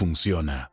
funciona.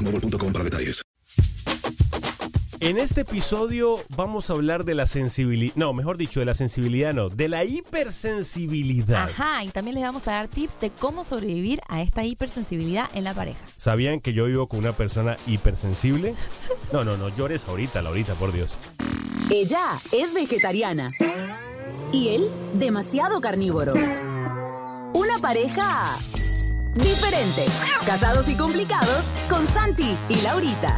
boostmobile.com para detalles. En este episodio vamos a hablar de la sensibilidad, no, mejor dicho, de la sensibilidad, no, de la hipersensibilidad. Ajá, y también les vamos a dar tips de cómo sobrevivir a esta hipersensibilidad en la pareja. ¿Sabían que yo vivo con una persona hipersensible? No, no, no llores ahorita, Laurita, por Dios. Ella es vegetariana y él demasiado carnívoro. Una pareja diferente. Casados y complicados con Santi y Laurita.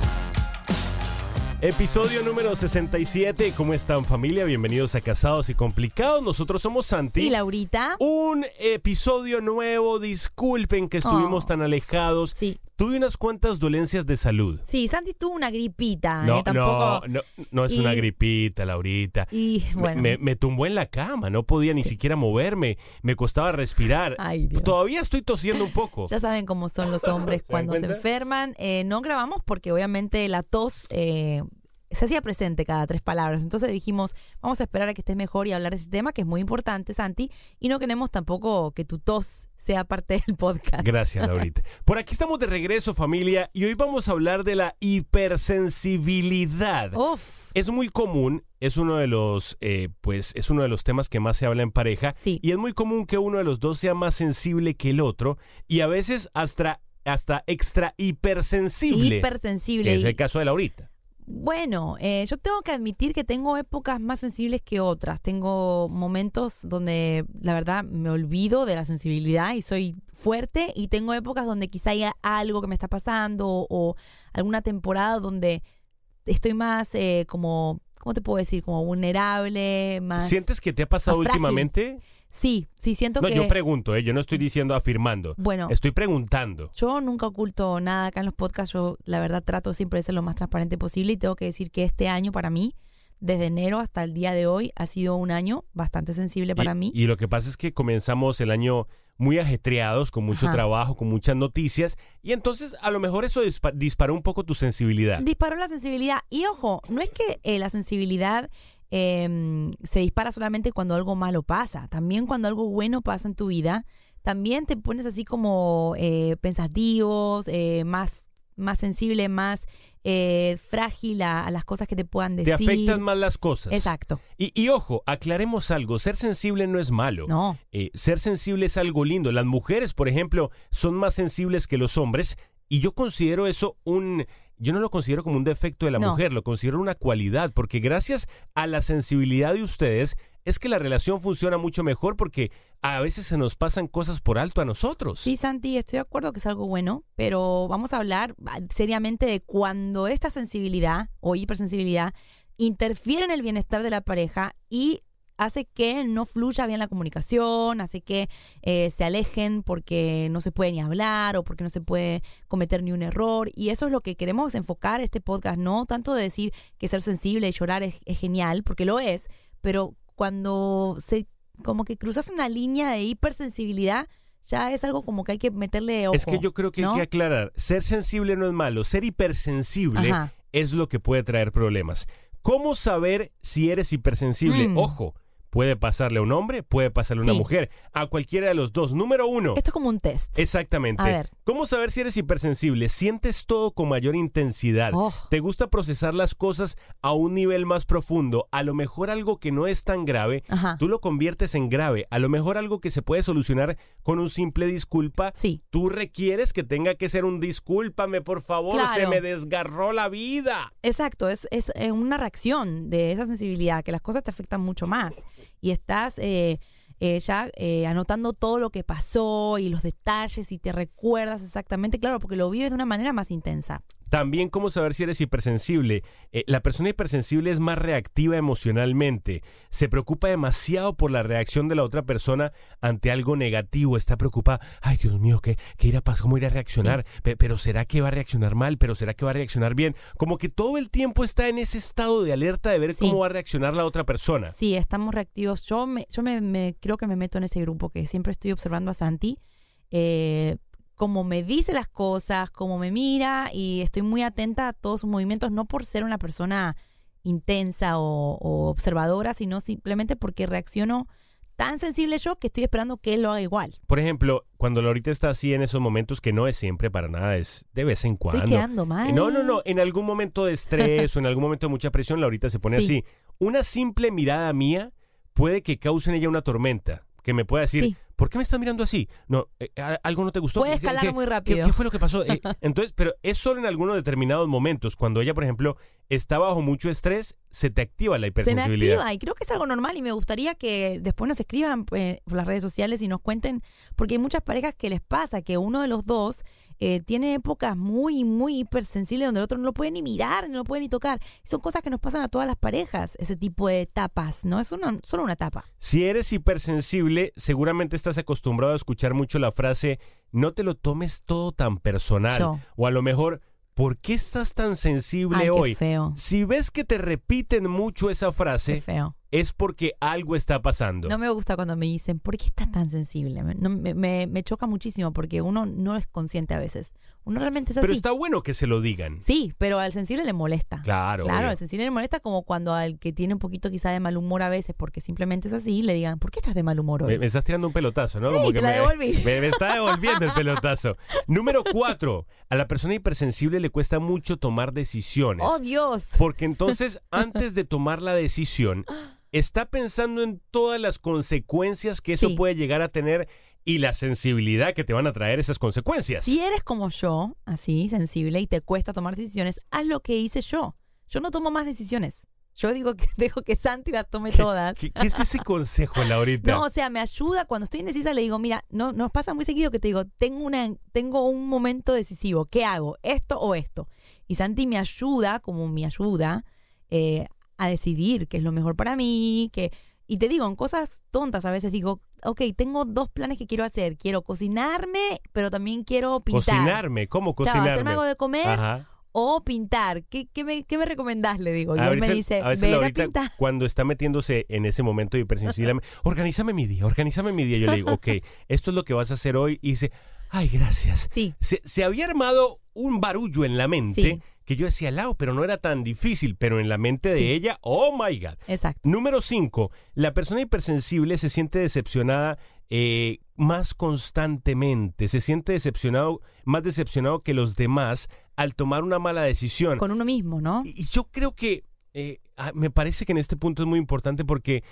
Episodio número 67. ¿Cómo están familia? Bienvenidos a Casados y Complicados. Nosotros somos Santi. Y Laurita. Un episodio nuevo. Disculpen que estuvimos Oh. tan alejados. Sí. Tuve unas cuantas dolencias de salud. Sí, Santi tuvo una gripita, No, ¿eh? Tampoco. no, no, no es Y- una gripita, Laurita. Y bueno. Me, me tumbó en la cama, no podía ni Sí. siquiera moverme, me costaba respirar. Ay, Dios. Todavía estoy tosiendo un poco. Ya saben cómo son los hombres ¿Se dan cuando se enferman. Eh, no grabamos porque obviamente la tos eh, se hacía presente cada tres palabras. Entonces dijimos, vamos a esperar a que estés mejor y hablar de ese tema que es muy importante, Santi. Y no queremos tampoco que tu tos sea parte del podcast. Gracias, Laurita. Por aquí estamos de regreso, familia, y hoy vamos a hablar de la hipersensibilidad. Uf. Es muy común, es uno de los, eh, pues, es uno de los temas que más se habla en pareja. Sí. Y es muy común que uno de los dos sea más sensible que el otro, y a veces hasta, hasta extra hipersensible. Hipersensible. Que es el caso de Laurita. Bueno, eh, yo tengo que admitir que tengo épocas más sensibles que otras. Tengo momentos donde la verdad me olvido de la sensibilidad y soy fuerte y tengo épocas donde quizá haya algo que me está pasando o, o alguna temporada donde estoy más eh, como, ¿cómo te puedo decir? Como vulnerable, más... ¿Sientes que te ha pasado más frágil. Sí, sí, siento No, que... yo pregunto, ¿eh? yo no estoy diciendo afirmando. Bueno. Estoy preguntando. Yo nunca oculto nada acá en los podcasts. Yo, la verdad, trato siempre de ser lo más transparente posible y tengo que decir que este año para mí, desde enero hasta el día de hoy, ha sido un año bastante sensible para y, mí. Y lo que pasa es que comenzamos el año muy ajetreados, con mucho Ajá. trabajo, con muchas noticias, y entonces a lo mejor eso dispa- disparó un poco tu sensibilidad. Disparó la sensibilidad. Y ojo, no es que eh, la sensibilidad eh, se dispara solamente cuando algo malo pasa. También cuando algo bueno pasa en tu vida, también te pones así como eh, pensativos, eh, más, más sensible, más eh, frágil a, a las cosas que te puedan Te decir. afectan más las cosas. Exacto. Y, y ojo, aclaremos algo, ser sensible no es malo. No. Eh, ser sensible es algo lindo. Las mujeres, por ejemplo, son más sensibles que los hombres y yo considero eso un... Yo no lo considero como un defecto de la No. mujer, lo considero una cualidad, porque gracias a la sensibilidad de ustedes es que la relación funciona mucho mejor porque a veces se nos pasan cosas por alto a nosotros. Sí, Santi, estoy de acuerdo que es algo bueno, pero vamos a hablar ah, seriamente de cuando esta sensibilidad o hipersensibilidad interfiere en el bienestar de la pareja y hace que no fluya bien la comunicación, hace que eh, se alejen porque no se puede ni hablar o porque no se puede cometer ni un error. Y eso es lo que queremos enfocar este podcast, no tanto de decir que ser sensible y llorar es, es genial, porque lo es, pero cuando se como que cruzas una línea de hipersensibilidad, ya es algo como que hay que meterle ojo. Es que yo creo que ¿no? hay que aclarar, ser sensible no es malo, ser hipersensible Ajá. es lo que puede traer problemas. ¿Cómo saber si eres hipersensible? Mm. Ojo, puede pasarle a un hombre, puede pasarle a una Sí. mujer, a cualquiera de los dos. Número uno. Esto es como un test. Exactamente. A ver. ¿Cómo saber si eres hipersensible? Sientes todo con mayor intensidad. Oh. Te gusta procesar las cosas a un nivel más profundo. A lo mejor algo que no es tan grave, Ajá. tú lo conviertes en grave. A lo mejor algo que se puede solucionar con un simple disculpa. Sí. Tú requieres que tenga que ser un discúlpame, por favor, se me desgarró la vida. Exacto, es, es eh, una reacción de esa sensibilidad, que las cosas te afectan mucho más. Y estás eh, eh, ya eh, anotando todo lo que pasó y los detalles y te recuerdas exactamente, claro, porque lo vives de una manera más intensa. También cómo saber si eres hipersensible. Eh, la persona hipersensible es más reactiva emocionalmente. Se preocupa demasiado por la reacción de la otra persona ante algo negativo. Está preocupada. Ay, Dios mío, ¿qué, qué irá a pasar? ¿Cómo irá a reaccionar? Pe- Pero ¿será que va a reaccionar mal? ¿Pero será que va a reaccionar bien? Como que todo el tiempo está en ese estado de alerta de ver Sí. cómo va a reaccionar la otra persona. Sí, estamos reactivos. Yo, me, yo me, me- creo que me meto en ese grupo que siempre estoy observando a Santi, eh, cómo me dice las cosas, cómo me mira y estoy muy atenta a todos sus movimientos, no por ser una persona intensa o, o observadora, sino simplemente porque reacciono tan sensible yo que estoy esperando que él lo haga igual. Por ejemplo, cuando Lorita está así en esos momentos, que no es siempre para nada, es de vez en cuando. Estoy quedando mal. No, no, no. En algún momento de estrés o en algún momento de mucha presión, Laurita se pone Sí. así. Una simple mirada mía puede que cause en ella una tormenta. Que me pueda decir, Sí. ¿Por qué me estás mirando así? No, eh, algo no te gustó. Puede ¿Qué- qué- escalar qué- muy qué- rápido. ¿Qué, fue lo que pasó? Eh, entonces, pero es solo en algunos determinados momentos. Cuando ella, por ejemplo, está bajo mucho estrés, se te activa la Se me hipersensibilidad. activa y creo que es algo normal y me gustaría que después nos escriban eh, por las redes sociales y nos cuenten, porque hay muchas parejas que les pasa que uno de los dos eh, tiene épocas muy, muy hipersensibles donde el otro no lo puede ni mirar, ni lo puede ni tocar. Son cosas que nos pasan a todas las parejas, ese tipo de etapas, ¿no? Es una, solo una etapa. Si eres hipersensible, seguramente estás acostumbrado a escuchar mucho la frase, no te lo tomes todo tan personal. Yo. O a lo mejor, ¿por qué estás tan sensible Ay, qué hoy? feo. Si ves que te repiten mucho esa frase, feo. Es porque algo está pasando. No me gusta cuando me dicen, ¿por qué estás tan sensible? Me, no, me, me- me choca muchísimo porque uno no es consciente a veces. Uno realmente es así. Pero está bueno que se lo digan. Sí, pero al sensible le molesta. Claro, Claro, obvio. al sensible le molesta como cuando al que tiene un poquito quizá de mal humor a veces, porque simplemente es así, le digan, ¿por qué estás de mal humor hoy? Me, me estás tirando un pelotazo, ¿no? Ey, te la me, devolví. me- me está devolviendo el pelotazo. Número cuatro. A la persona hipersensible le cuesta mucho tomar decisiones. ¡Oh, Dios! Porque entonces, antes de tomar la decisión, está pensando en todas las consecuencias que eso Sí. puede llegar a tener y la sensibilidad que te van a traer esas consecuencias. Si eres como yo, así, sensible, y te cuesta tomar decisiones, haz lo que hice yo. Yo no tomo más decisiones. Yo digo que dejo que Santi las tome todas. ¿Qué, qué es ese consejo, Laurita? No, o sea, me ayuda. Cuando estoy indecisa le digo, mira, no, nos pasa muy seguido que te digo, tengo, una, tengo un momento decisivo. ¿Qué hago? ¿Esto o esto? Y Santi me ayuda, como me ayuda, eh, a decidir qué es lo mejor para mí. Que, y te digo, en cosas tontas a veces digo, ok, tengo dos planes que quiero hacer. Quiero cocinarme, pero también quiero pintar. Cocinarme, ¿cómo cocinarme? hacerme algo de comer Ajá. o pintar. ¿Qué, qué me, qué me recomendás? Le digo. Y A él me dice, a veces ven a pintar. cuando está metiéndose en ese momento de hipersensibilidad, me- organízame mi día, organízame mi día. Yo le digo, ok, esto es lo que vas a hacer hoy. Y dice, ay, gracias. Sí. Se, se había armado un barullo en la mente Sí. que yo decía, Lau, pero no era tan difícil. Pero en la mente de Sí. ella, oh my God. Exacto. Número 5. La persona hipersensible se siente decepcionada eh, más constantemente. Se siente decepcionado, más decepcionado que los demás al tomar una mala decisión. Con uno mismo, ¿no? Y yo creo que eh, ah, me parece que en este punto es muy importante porque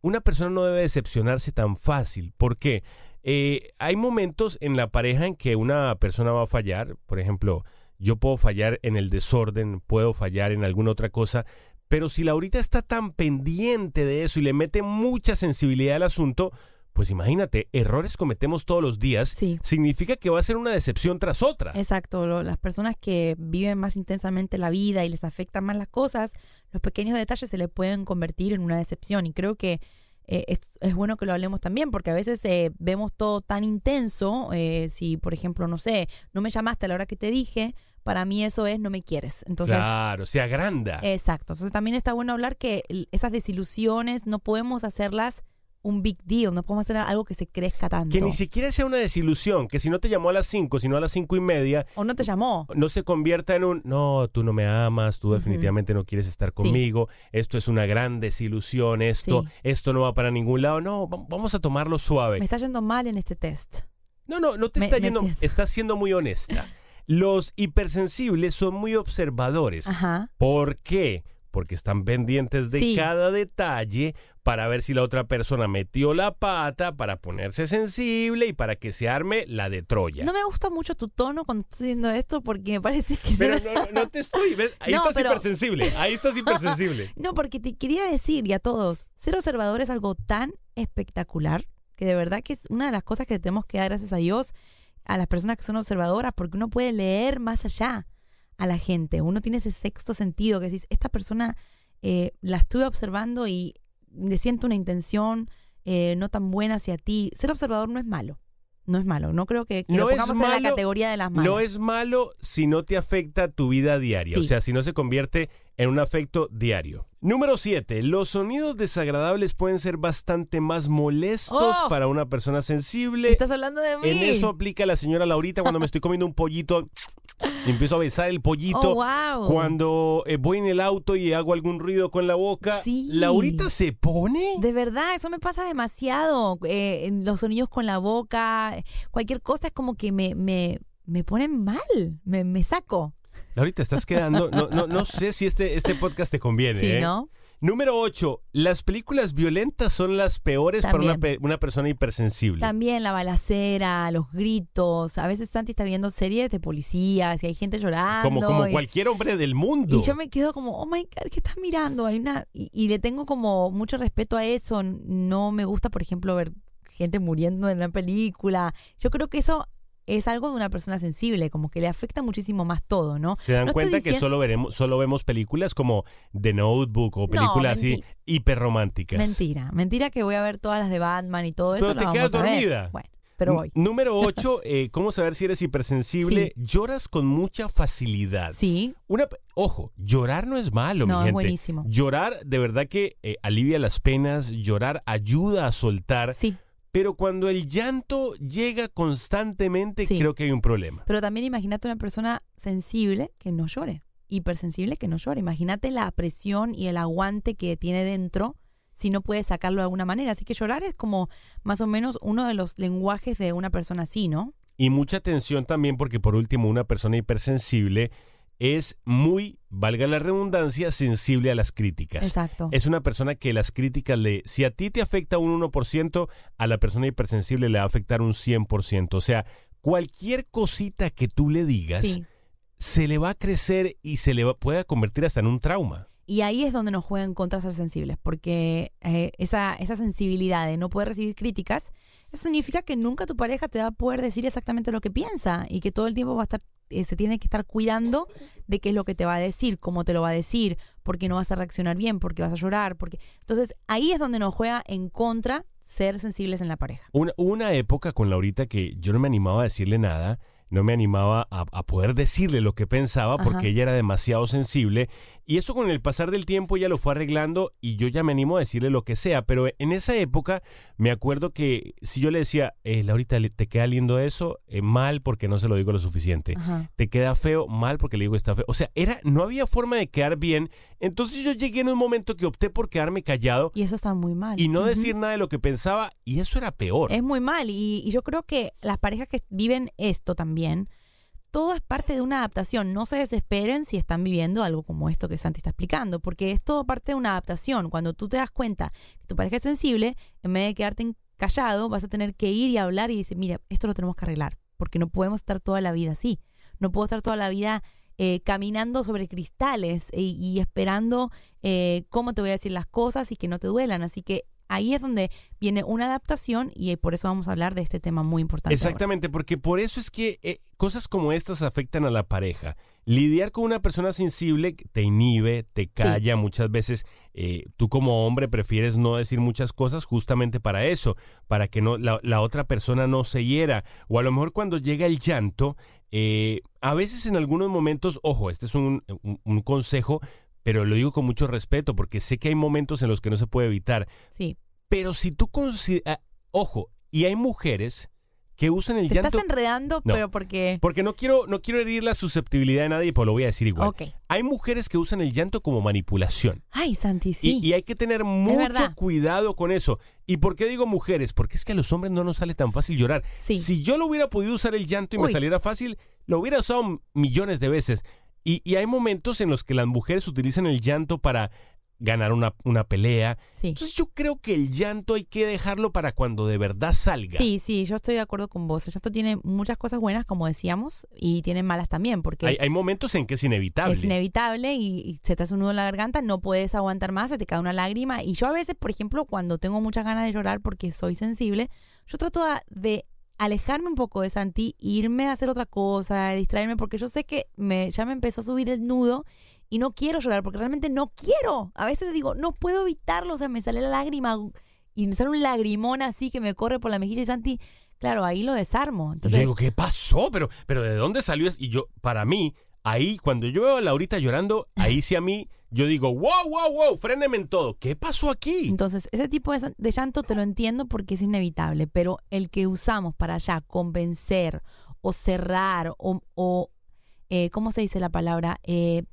una persona no debe decepcionarse tan fácil. porque hay momentos en la pareja en que una persona va a fallar. Por ejemplo, yo puedo fallar en el desorden, puedo fallar en alguna otra cosa, Pero si Laurita está tan pendiente de eso y le mete mucha sensibilidad al asunto, pues imagínate, errores cometemos todos los días, Sí. significa que va a ser una decepción tras otra. Exacto, lo- las personas que viven más intensamente la vida y les afectan más las cosas, los pequeños detalles se le pueden convertir en una decepción y creo que eh, es, es bueno que lo hablemos también porque a veces eh, vemos todo tan intenso, eh, si por ejemplo, no sé, no me llamaste a la hora que te dije, para mí eso es no me quieres. Entonces, claro, se agranda. Exacto. Entonces también está bueno hablar que esas desilusiones no podemos hacerlas un big deal, no podemos hacer algo que se crezca tanto. que ni siquiera sea una desilusión, que si no te llamó a las 5, sino a las cinco y media, O no te llamó. no se convierta en un, no, tú no me amas, tú definitivamente no quieres estar conmigo, esto es una gran desilusión, esto, Sí. esto no va para ningún lado, no, va- vamos a tomarlo suave. Me está yendo mal en este test. No, no, no te Me- está me yendo, siento- estás siendo muy honesta. Los hipersensibles son muy observadores. Ajá. ¿Por qué? Porque están pendientes de Sí. cada detalle para ver si la otra persona metió la pata, para ponerse sensible y para que se arme la de Troya. No me gusta mucho tu tono cuando estás diciendo esto porque me parece que... Pero se- no, no te estoy, ¿ves? Ahí No, estás pero- hipersensible, ahí estás hipersensible. No, porque te quería decir, y a todos, ser observador es algo tan espectacular que de verdad que es una de las cosas que le tenemos que dar gracias a Dios a las personas que son observadoras, porque uno puede leer más allá a la gente. Uno tiene ese sexto sentido que decís, esta persona eh, la estuve observando y le siento una intención eh, no tan buena hacia ti. Ser observador no es malo. No es malo. No creo que, que No lo pongamos en la categoría de las malas. No es malo si no te afecta tu vida diaria, o sea, si no se convierte en un afecto diario. Número 7. Los sonidos desagradables pueden ser bastante más molestos ¡Oh! para una persona sensible. Estás hablando de mí. En eso aplica la señora Laurita cuando me estoy comiendo un pollito y empiezo a besar el pollito. Oh, wow. Cuando eh, voy en el auto y hago algún ruido con la boca, Sí. Laurita se pone. De verdad, eso me pasa demasiado. Eh, los sonidos con la boca, cualquier cosa es como que me, me, me ponen mal, me, me saco. Laurita, estás quedando. No, no, no sé si este, este podcast te conviene. Sí, ¿eh? ¿no? Número 8. Las películas violentas son las peores para una, una persona hipersensible. También la balacera, los gritos. A veces Santi está viendo series de policías y hay gente llorando. como como y- cualquier hombre del mundo. Y yo me quedo como, oh my God, ¿qué estás mirando? Hay una, y, y le tengo como mucho respeto a eso. No me gusta, por ejemplo, ver gente muriendo en la película. Yo creo que eso es algo de una persona sensible, como que le afecta muchísimo más todo, ¿no? Se dan No cuenta que solo veremos, solo vemos películas como The Notebook o películas así menti- hiperrománticas. Mentira, mentira que voy a ver todas las de Batman y todo eso. Pero te quedas dormida. Bueno, pero voy. Número 8, ¿cómo saber si eres hipersensible? Lloras con mucha facilidad. Sí, Una, ojo, llorar no es malo, No, mi es gente. buenísimo. Llorar de verdad que eh, alivia las penas, llorar ayuda a soltar, sí. Pero cuando el llanto llega constantemente, Sí. creo que hay un problema. Pero también imagínate una persona sensible que no llore, hipersensible que no llore. Imagínate la presión y el aguante que tiene dentro si no puede sacarlo de alguna manera. Así que llorar es como más o menos uno de los lenguajes de una persona así, ¿no? Y mucha atención también porque por último una persona hipersensible es muy, valga la redundancia, sensible a las críticas. Exacto. Es una persona que las críticas le, si a ti te afecta un 1%, a la persona hipersensible le va a afectar un 100%. O sea, cualquier cosita que tú le digas, Sí. se le va a crecer y se le va, puede convertir hasta en un trauma. Y ahí es donde nos juegan contra ser sensibles, porque eh, esa, esa sensibilidad de no poder recibir críticas, eso significa que nunca tu pareja te va a poder decir exactamente lo que piensa y que todo el tiempo va a estar, eh, se tiene que estar cuidando de qué es lo que te va a decir, cómo te lo va a decir, porque no vas a reaccionar bien, porque vas a llorar, porque entonces ahí es donde nos juega en contra ser sensibles en la pareja. Una, una época con Laurita que yo no me animaba a decirle nada, no me animaba a, a poder decirle lo que pensaba porque Ajá. ella era demasiado sensible y eso con el pasar del tiempo ella lo fue arreglando y yo ya me animo a decirle lo que sea, pero en esa época me acuerdo que si yo le decía, eh, Laurita, ¿le- ¿te queda lindo eso? Eh, mal porque no se lo digo lo suficiente. Ajá. ¿Te queda feo? Mal porque le digo está feo. O sea, era, no había forma de quedar bien. Entonces yo llegué en un momento que opté por quedarme callado Y eso está muy mal. y no decir nada de lo que pensaba y eso era peor. Es muy mal y, y yo creo que las parejas que viven esto también, todo es parte de una adaptación. No se desesperen si están viviendo algo como esto que Santi está explicando, porque es todo parte de una adaptación. Cuando tú te das cuenta que tu pareja es sensible, en vez de quedarte callado, vas a tener que ir y hablar y decir, mira, esto lo tenemos que arreglar, porque no podemos estar toda la vida así. No puedo estar toda la vida eh, caminando sobre cristales eh, y esperando eh, cómo te voy a decir las cosas y que no te duelan. Así que ahí es donde viene una adaptación y por eso vamos a hablar de este tema muy importante. ahora. Exactamente, porque por eso es que eh, cosas como estas afectan a la pareja. Lidiar con una persona sensible te inhibe, te calla. Muchas veces eh, tú como hombre prefieres no decir muchas cosas justamente para eso, para que no la, la otra persona no se hiera. O a lo mejor cuando llega el llanto, eh, a veces en algunos momentos, ojo, este es un, un- un consejo, pero lo digo con mucho respeto porque sé que hay momentos en los que no se puede evitar. Sí. Pero si tú consideras, ojo, y hay mujeres que usan el Te llanto. estás enredando, No. pero porque... Porque no quiero, no quiero herir la susceptibilidad de nadie, pero lo voy a decir igual. Ok. Hay mujeres que usan el llanto como manipulación. Ay, Santi, sí. Y, y hay que tener mucho cuidado con eso. ¿Y por qué digo mujeres? Porque es que a los hombres no nos sale tan fácil llorar. Sí. Si yo lo hubiera podido usar el llanto y me saliera fácil, lo hubiera usado millones de veces. Y, y hay momentos en los que las mujeres utilizan el llanto para ganar una, una pelea. Sí. Entonces yo creo que el llanto hay que dejarlo para cuando de verdad salga. Sí, sí, yo estoy de acuerdo con vos. El llanto tiene muchas cosas buenas, como decíamos, y tiene malas también, porque Hay, hay momentos en que es inevitable. es inevitable y, y se te hace un nudo en la garganta, no puedes aguantar más, se te cae una lágrima. Y yo a veces, por ejemplo, cuando tengo muchas ganas de llorar porque soy sensible, yo trato de alejarme un poco de Santi, irme a hacer otra cosa, distraerme, porque yo sé que me, ya me empezó a subir el nudo y no quiero llorar, porque realmente no quiero. A veces le digo, no puedo evitarlo, o sea, me sale la lágrima y me sale un lagrimón así que me corre por la mejilla y Santi, claro, ahí lo desarmo. Y yo Entonces, digo, ¿qué pasó? Pero, pero ¿de dónde salió? eso? Y yo, para mí, ahí, cuando yo veo a Laurita llorando, ahí sí a mí, yo digo, wow, wow, wow, fréneme en todo. ¿Qué pasó aquí? Entonces, ese tipo de llanto te lo entiendo porque es inevitable, pero el que usamos para ya convencer o cerrar o, o, eh, ¿cómo se dice la palabra? Eh,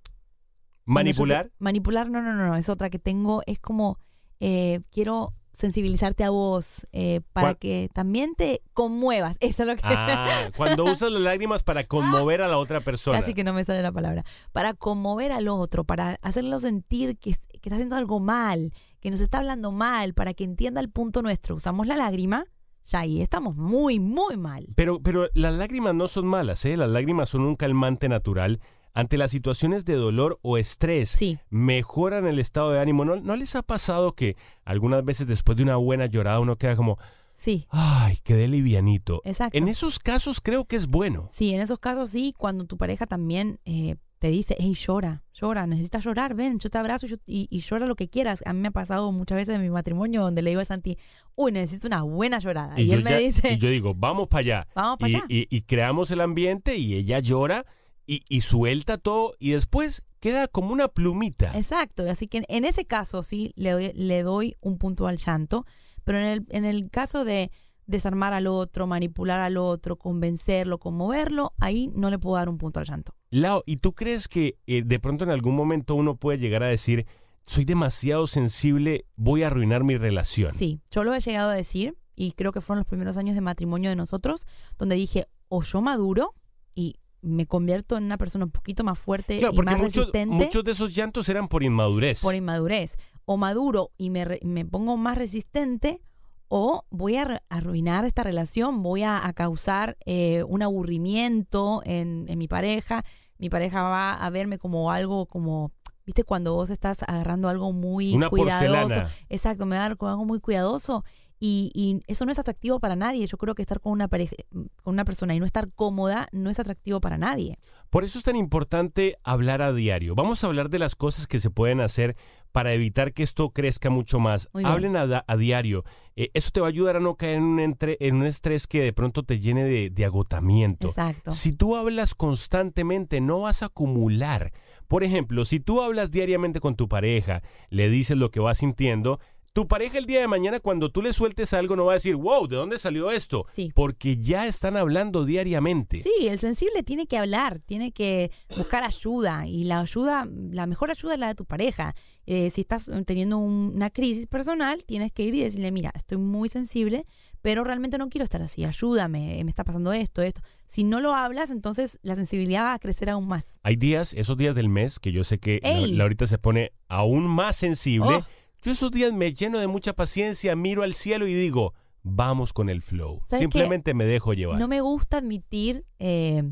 te- ¿Manipular? manipular, no, no, no, no, es otra que tengo, es como, eh, quiero sensibilizarte a vos eh, para que también te conmuevas. Eso es lo que... Ah, cuando usas las lágrimas para conmover a la otra persona. Casi que no me sale la palabra. Para conmover al otro, para hacerlo sentir que, que está haciendo algo mal, que nos está hablando mal, para que entienda el punto nuestro. Usamos la lágrima, ya ahí estamos muy, muy mal. Pero, pero las lágrimas no son malas, ¿eh? Las lágrimas son un calmante natural. Ante las situaciones de dolor o estrés, Sí. mejoran el estado de ánimo. ¿No, ¿No les ha pasado que algunas veces después de una buena llorada uno queda como, Sí, ay, quedé livianito? exacto. En esos casos creo que es bueno. Sí, en esos casos sí, cuando tu pareja también eh, te dice, hey, llora, llora, necesitas llorar, ven, yo te abrazo y, yo- y, y llora lo que quieras. A mí me ha pasado muchas veces en mi matrimonio donde le digo a Santi, uy, necesito una buena llorada. Y, él me ya- dice, y yo digo, vamos para allá. vamos para allá. y- y creamos el ambiente y ella llora y, y suelta todo y después queda como una plumita. Exacto, así que en ese caso sí le doy, le doy un punto al llanto, pero en el, en el caso de desarmar al otro, manipular al otro, convencerlo, conmoverlo, ahí no le puedo dar un punto al llanto. Lao, ¿y tú crees que eh, de pronto en algún momento uno puede llegar a decir, soy demasiado sensible, voy a arruinar mi relación? Sí, yo lo he llegado a decir y creo que fueron los primeros años de matrimonio de nosotros, donde dije, o yo maduro y me convierto en una persona un poquito más fuerte Claro, y porque más muchos, resistente muchos de esos llantos eran por inmadurez. por inmadurez, o maduro y me, me pongo más resistente, o voy a arru- arruinar esta relación, voy a, a causar eh, un aburrimiento en, en mi pareja, mi pareja va a verme como algo como... ¿Viste cuando vos estás agarrando algo muy Una cuidadoso? porcelana. Exacto, me va a dar algo muy cuidadoso y, y eso no es atractivo para nadie. Yo creo que estar con una pareja, con una persona y no estar cómoda no es atractivo para nadie. Por eso es tan importante hablar a diario. Vamos a hablar de las cosas que se pueden hacer para evitar que esto crezca mucho más. Hablen a, a diario. Eh, eso te va a ayudar a no caer en un, entre- en un estrés que de pronto te llene de, de agotamiento. Exacto. Si tú hablas constantemente, no vas a acumular. Por ejemplo, si tú hablas diariamente con tu pareja, le dices lo que vas sintiendo, tu pareja el día de mañana cuando tú le sueltes algo no va a decir, wow, ¿de dónde salió esto? Sí. Porque ya están hablando diariamente. Sí, el sensible tiene que hablar, tiene que buscar ayuda y la ayuda, la mejor ayuda es la de tu pareja. Eh, si estás teniendo un- una crisis personal, tienes que ir y decirle, mira, estoy muy sensible, pero realmente no quiero estar así, ayúdame, me está pasando esto, esto. Si no lo hablas, entonces la sensibilidad va a crecer aún más. Hay días, esos días del mes, que yo sé que la- ¡Ey! Laurita se pone aún más sensible. Oh. Yo esos días me lleno de mucha paciencia, miro al cielo y digo, vamos con el flow. ¿Sabes Simplemente me dejo llevar. No me gusta admitir eh,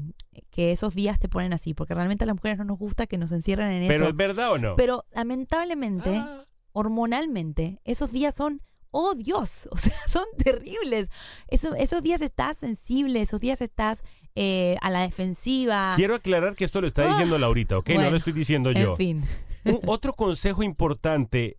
que esos días te ponen así, porque realmente a las mujeres no nos gusta que nos encierren en Pero eso. es verdad o no? Pero lamentablemente, Ah. hormonalmente, esos días son, oh Dios, o sea, son terribles. Eso- esos días estás sensible, esos días estás eh, a la defensiva. Quiero aclarar que esto lo está diciendo Laurita, ¿ok? no Ah. Lo estoy diciendo yo. En fin. Un- otro consejo importante,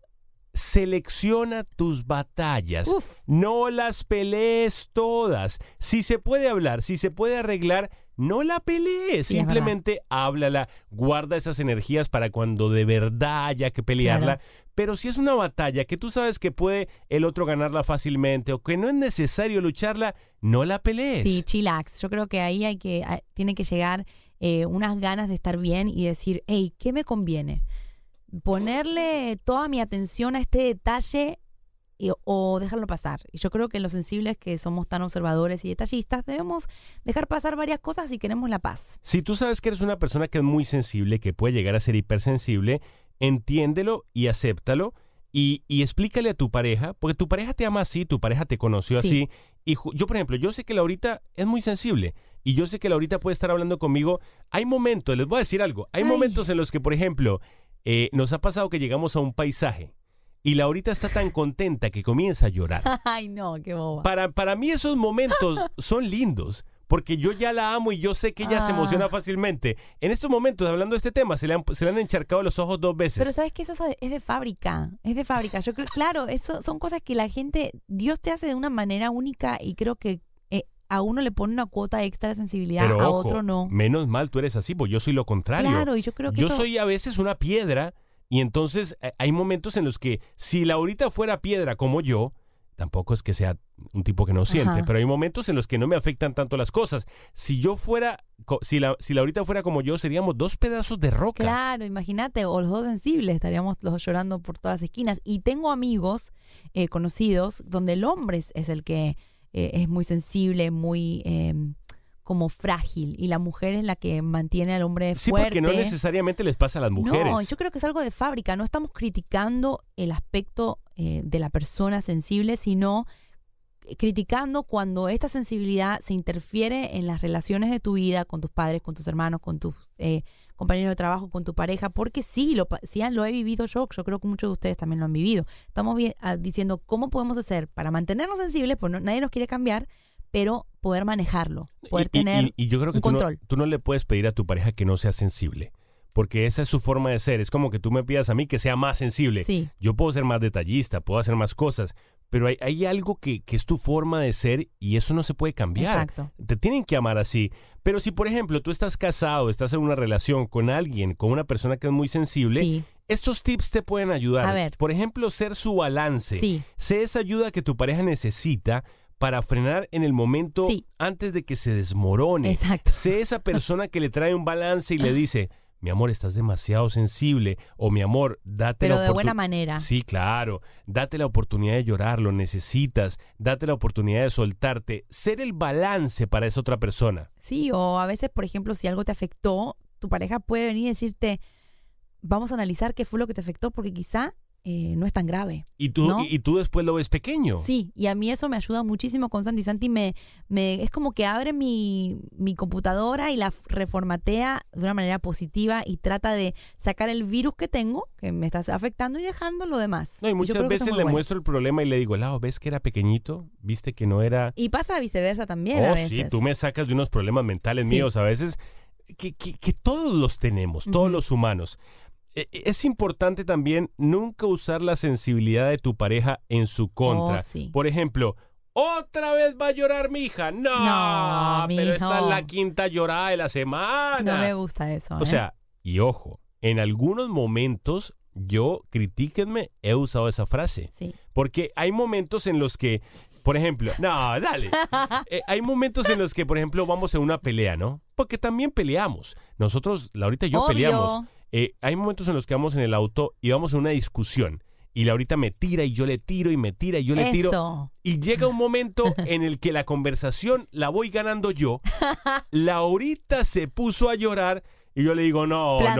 selecciona tus batallas. Uf. No las pelees todas. Si se puede hablar, si se puede arreglar, no la pelees. Sí, Simplemente háblala, guarda esas energías para cuando de verdad haya que pelearla. Claro. Pero si es una batalla que tú sabes que puede el otro ganarla fácilmente o que no es necesario lucharla, no la pelees. Sí, chillax. Yo creo que ahí hay que, a- tiene que llegar eh, unas ganas de estar bien y decir, hey, ¿qué me conviene? Ponerle toda mi atención a este detalle y- o dejarlo pasar. Y yo creo que los sensibles que somos tan observadores y detallistas debemos dejar pasar varias cosas si queremos la paz. Si tú sabes que eres una persona que es muy sensible, que puede llegar a ser hipersensible, entiéndelo y acéptalo y, y explícale a tu pareja, porque tu pareja te ama así, tu pareja te conoció Sí. así. Y yo, por ejemplo, yo sé que Laurita es muy sensible y yo sé que Laurita puede estar hablando conmigo. Hay momentos, les voy a decir algo, hay Ay. momentos en los que, por ejemplo, eh, nos ha pasado que llegamos a un paisaje y Laurita está tan contenta que comienza a llorar. Ay, no, qué boba. Para, para mí esos momentos son lindos. Porque yo ya la amo y yo sé que ella se Ah. emociona fácilmente. En estos momentos, hablando de este tema, se le han, se le han encharcado los ojos dos veces. Pero sabes que eso es de- fábrica, es de fábrica. Yo creo, claro, eso son cosas que la gente, Dios te hace de una manera única y creo que a uno le pone una cuota extra de sensibilidad, Pero a ojo, otro no. Menos mal tú eres así, pues yo soy lo contrario. Claro, y yo creo que yo eso- soy a veces una piedra y entonces eh, hay momentos en los que si Laurita fuera piedra como yo, tampoco es que sea un tipo que no siente, Ajá. pero hay momentos en los que no me afectan tanto las cosas. Si yo fuera, si, la, si Laurita fuera como yo, seríamos dos pedazos de roca. Claro, imagínate, o los dos sensibles, estaríamos los dos llorando por todas las esquinas. Y tengo amigos eh, conocidos donde el hombre es el que eh, es muy sensible, muy eh, como frágil, y la mujer es la que mantiene al hombre Sí, fuerte. porque no necesariamente les pasa a las mujeres. No, yo creo que es algo de fábrica. No estamos criticando el aspecto eh, de la persona sensible, sino criticando cuando esta sensibilidad se interfiere en las relaciones de tu vida con tus padres, con tus hermanos, con tus eh, compañeros de trabajo, con tu pareja, porque sí lo, sí lo he vivido yo, yo creo que muchos de ustedes también lo han vivido. Estamos ah, diciendo cómo podemos hacer para mantenernos sensibles, no- nadie nos quiere cambiar, pero poder manejarlo, poder Y- tener y, y yo creo que un tú no, control. tú no le puedes pedir a tu pareja que no sea sensible. Porque esa es su forma de ser. Es como que tú me pidas a mí que sea más sensible. Sí. Yo puedo ser más detallista, puedo hacer más cosas. Pero hay, hay algo que, que es tu forma de ser y eso no se puede cambiar. Exacto. Te tienen que amar así. Pero si, por ejemplo, tú estás casado, estás en una relación con alguien, con una persona que es muy sensible, Sí. estos tips te pueden ayudar. A ver. Por ejemplo, ser su balance. Sí. Sé esa ayuda que tu pareja necesita para frenar en el momento Sí. antes de que se desmorone. Exacto. Sé esa persona que le trae un balance y le dice, mi amor, estás demasiado sensible, o mi amor, date Pero la de buena manera. Sí, claro. Date la oportunidad de llorar, lo necesitas. Date la oportunidad de soltarte. Ser el balance para esa otra persona. Sí, o a veces, por ejemplo, si algo te afectó, tu pareja puede venir y decirte, vamos a analizar qué fue lo que te afectó, porque quizá eh, no es tan grave. Y tú, ¿No? y, y tú después lo ves pequeño. Sí, y a mí eso me ayuda muchísimo con Santi. Santi me, me es como que abre mi, mi computadora y la reformatea de una manera positiva y trata de sacar el virus que tengo, que me está afectando, y dejando lo demás. No, y muchas veces le bueno. muestro el problema y le digo, Lau, ¿ves que era pequeñito? ¿Viste que no era...? Y pasa viceversa también a Oh, veces. sí, tú me sacas de unos problemas mentales Sí. míos a veces que, que- que todos los tenemos, todos los humanos. E- Es importante también nunca usar la sensibilidad de tu pareja en su contra. Oh, sí. Por ejemplo, ¿otra vez va a llorar mi hija? No, No, pero esta es la quinta llorada de la semana. No me gusta eso. O ¿eh? sea, y ojo, en algunos momentos yo, critíquenme, he usado esa frase. Sí. Porque hay momentos en los que, por ejemplo, no, dale. Eh, hay momentos en los que, por ejemplo, vamos a una pelea, ¿no? Porque también peleamos. Nosotros, Laurita y yo Obvio. peleamos. Eh, hay momentos en los que vamos en el auto y vamos a una discusión. Y Laurita me tira y yo le tiro y me tira y yo le tiro. Y llega un momento en el que la conversación la voy ganando yo. Laurita se puso a llorar Y yo le digo, no, Planté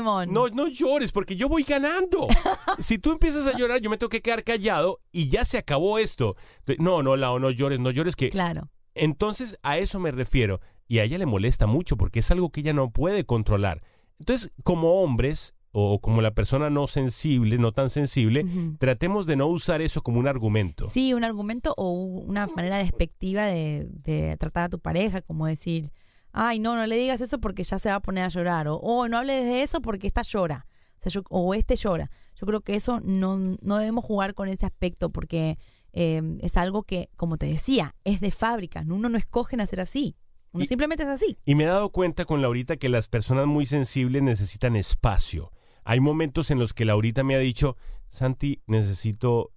no, no. No, no llores porque yo voy ganando. si tú empiezas a llorar, yo me tengo que quedar callado y ya se acabó esto. No, no, Lao, no llores, no llores que... Claro. Entonces a eso me refiero. Y a ella le molesta mucho porque es algo que ella no puede controlar. Entonces, como hombres o como la persona no sensible, no tan sensible, tratemos de no usar eso como un argumento. Sí, un argumento o una manera despectiva de, de tratar a tu pareja, como decir, ay, no, no le digas eso porque ya se va a poner a llorar, o oh, no hables de eso porque esta llora, o, sea, yo- o este llora. Yo creo que eso no, no debemos jugar con ese aspecto porque eh, es algo que, como te decía, es de fábrica, uno no escoge nacer así, uno Y- simplemente es así. Y me he dado cuenta con Laurita que las personas muy sensibles necesitan espacio. Hay momentos en los que Laurita me ha dicho, Santi, necesito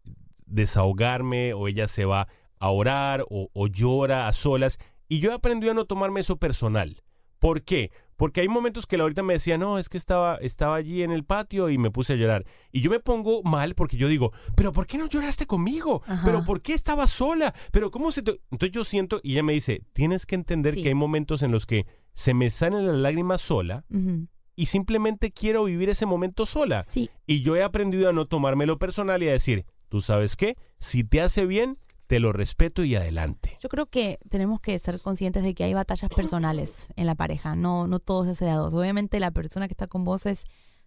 desahogarme o ella se va a orar o, o llora a solas. Y yo he aprendido a no tomarme eso personal. ¿Por qué? Porque hay momentos que Laurita me decía, no, es que estaba, estaba allí en el patio y me puse a llorar. Y yo me pongo mal porque yo digo, pero ¿por qué no lloraste conmigo? Ajá. ¿Pero por qué estaba sola? ¿Pero cómo se te...? Entonces yo siento, y ella me dice, tienes que entender Sí. que hay momentos en los que se me salen las lágrimas sola y simplemente quiero vivir ese momento sola. Sí, Y yo he aprendido a no tomármelo personal y a decir, tú sabes qué, si te hace bien, te lo respeto y adelante. Yo creo que tenemos que ser conscientes de que hay batallas personales en la pareja, no, no todo se de a dos. Obviamente la persona que está con vos es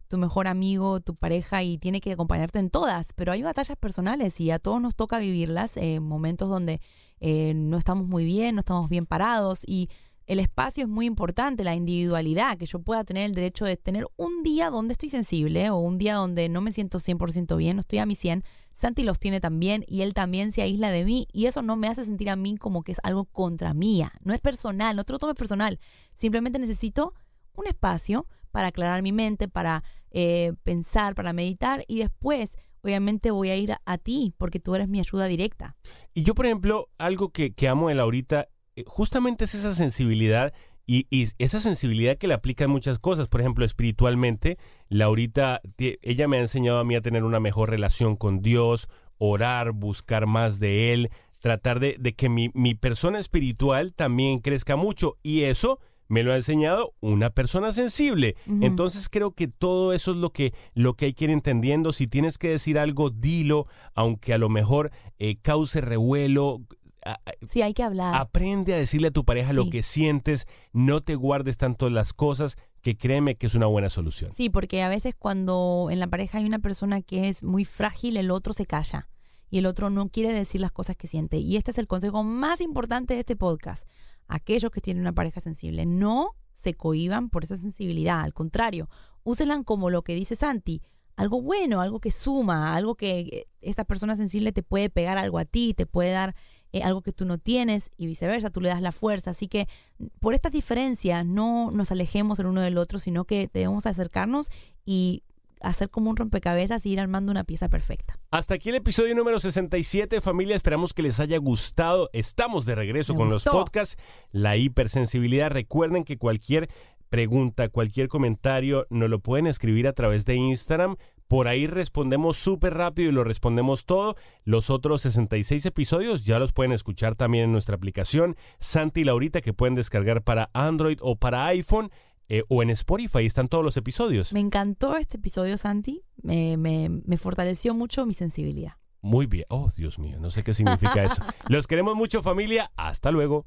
tu mejor amigo, tu pareja y tiene que acompañarte en todas, pero hay batallas personales y a todos nos toca vivirlas en momentos donde eh, no estamos muy bien, no estamos bien parados y el espacio es muy importante, la individualidad, que yo pueda tener el derecho de tener un día donde estoy sensible o un día donde no me siento 100% bien, no estoy a mi 100. Santi los tiene también y él también se aísla de mí y eso no me hace sentir a mí como que es algo contra mía. No es personal, no te lo tomes personal. Simplemente necesito un espacio para aclarar mi mente, para eh, pensar, para meditar y después obviamente voy a ir a, ti porque tú eres mi ayuda directa. Y yo, por ejemplo, algo que, que amo de Laurita, eh, justamente es esa sensibilidad y, y esa sensibilidad que le aplica en muchas cosas. Por ejemplo, espiritualmente, Laurita, ella me ha enseñado a mí a tener una mejor relación con Dios, orar, buscar más de Él, tratar de, de que mi, mi persona espiritual también crezca mucho. Y eso me lo ha enseñado una persona sensible. Entonces creo que todo eso es lo que, lo que hay que ir entendiendo. Si tienes que decir algo, dilo, aunque a lo mejor eh, cause revuelo. Sí, hay que hablar. Aprende a decirle a tu pareja lo que sientes, no te guardes tanto las cosas, que créeme que es una buena solución. Sí, porque a veces cuando en la pareja hay una persona que es muy frágil, el otro se calla y el otro no quiere decir las cosas que siente. Y este es el consejo más importante de este podcast. Aquellos que tienen una pareja sensible, no se cohiban por esa sensibilidad, al contrario, úsenla como lo que dice Santi, algo bueno, algo que suma, algo que eh, esta persona sensible te puede pegar algo a ti, te puede dar eh, algo que tú no tienes y viceversa, tú le das la fuerza. Así que por estas diferencias no nos alejemos el uno del otro, sino que debemos acercarnos y hacer como un rompecabezas y ir armando una pieza perfecta. Hasta aquí el episodio número 67, familia. Esperamos que les haya gustado. Estamos de regreso Me con gustó. los podcasts. La hipersensibilidad. Recuerden que cualquier pregunta, cualquier comentario, nos lo pueden escribir a través de Instagram. Por ahí respondemos súper rápido y lo respondemos todo. Los otros 66 episodios ya los pueden escuchar también en nuestra aplicación Santi y Laurita que pueden descargar para Android o para iPhone eh, o en Spotify. Están todos los episodios. Me encantó este episodio, Santi. Me, me- me fortaleció mucho mi sensibilidad. Muy bien. Oh, Dios mío, no sé qué significa eso. Los queremos mucho, familia. Hasta luego.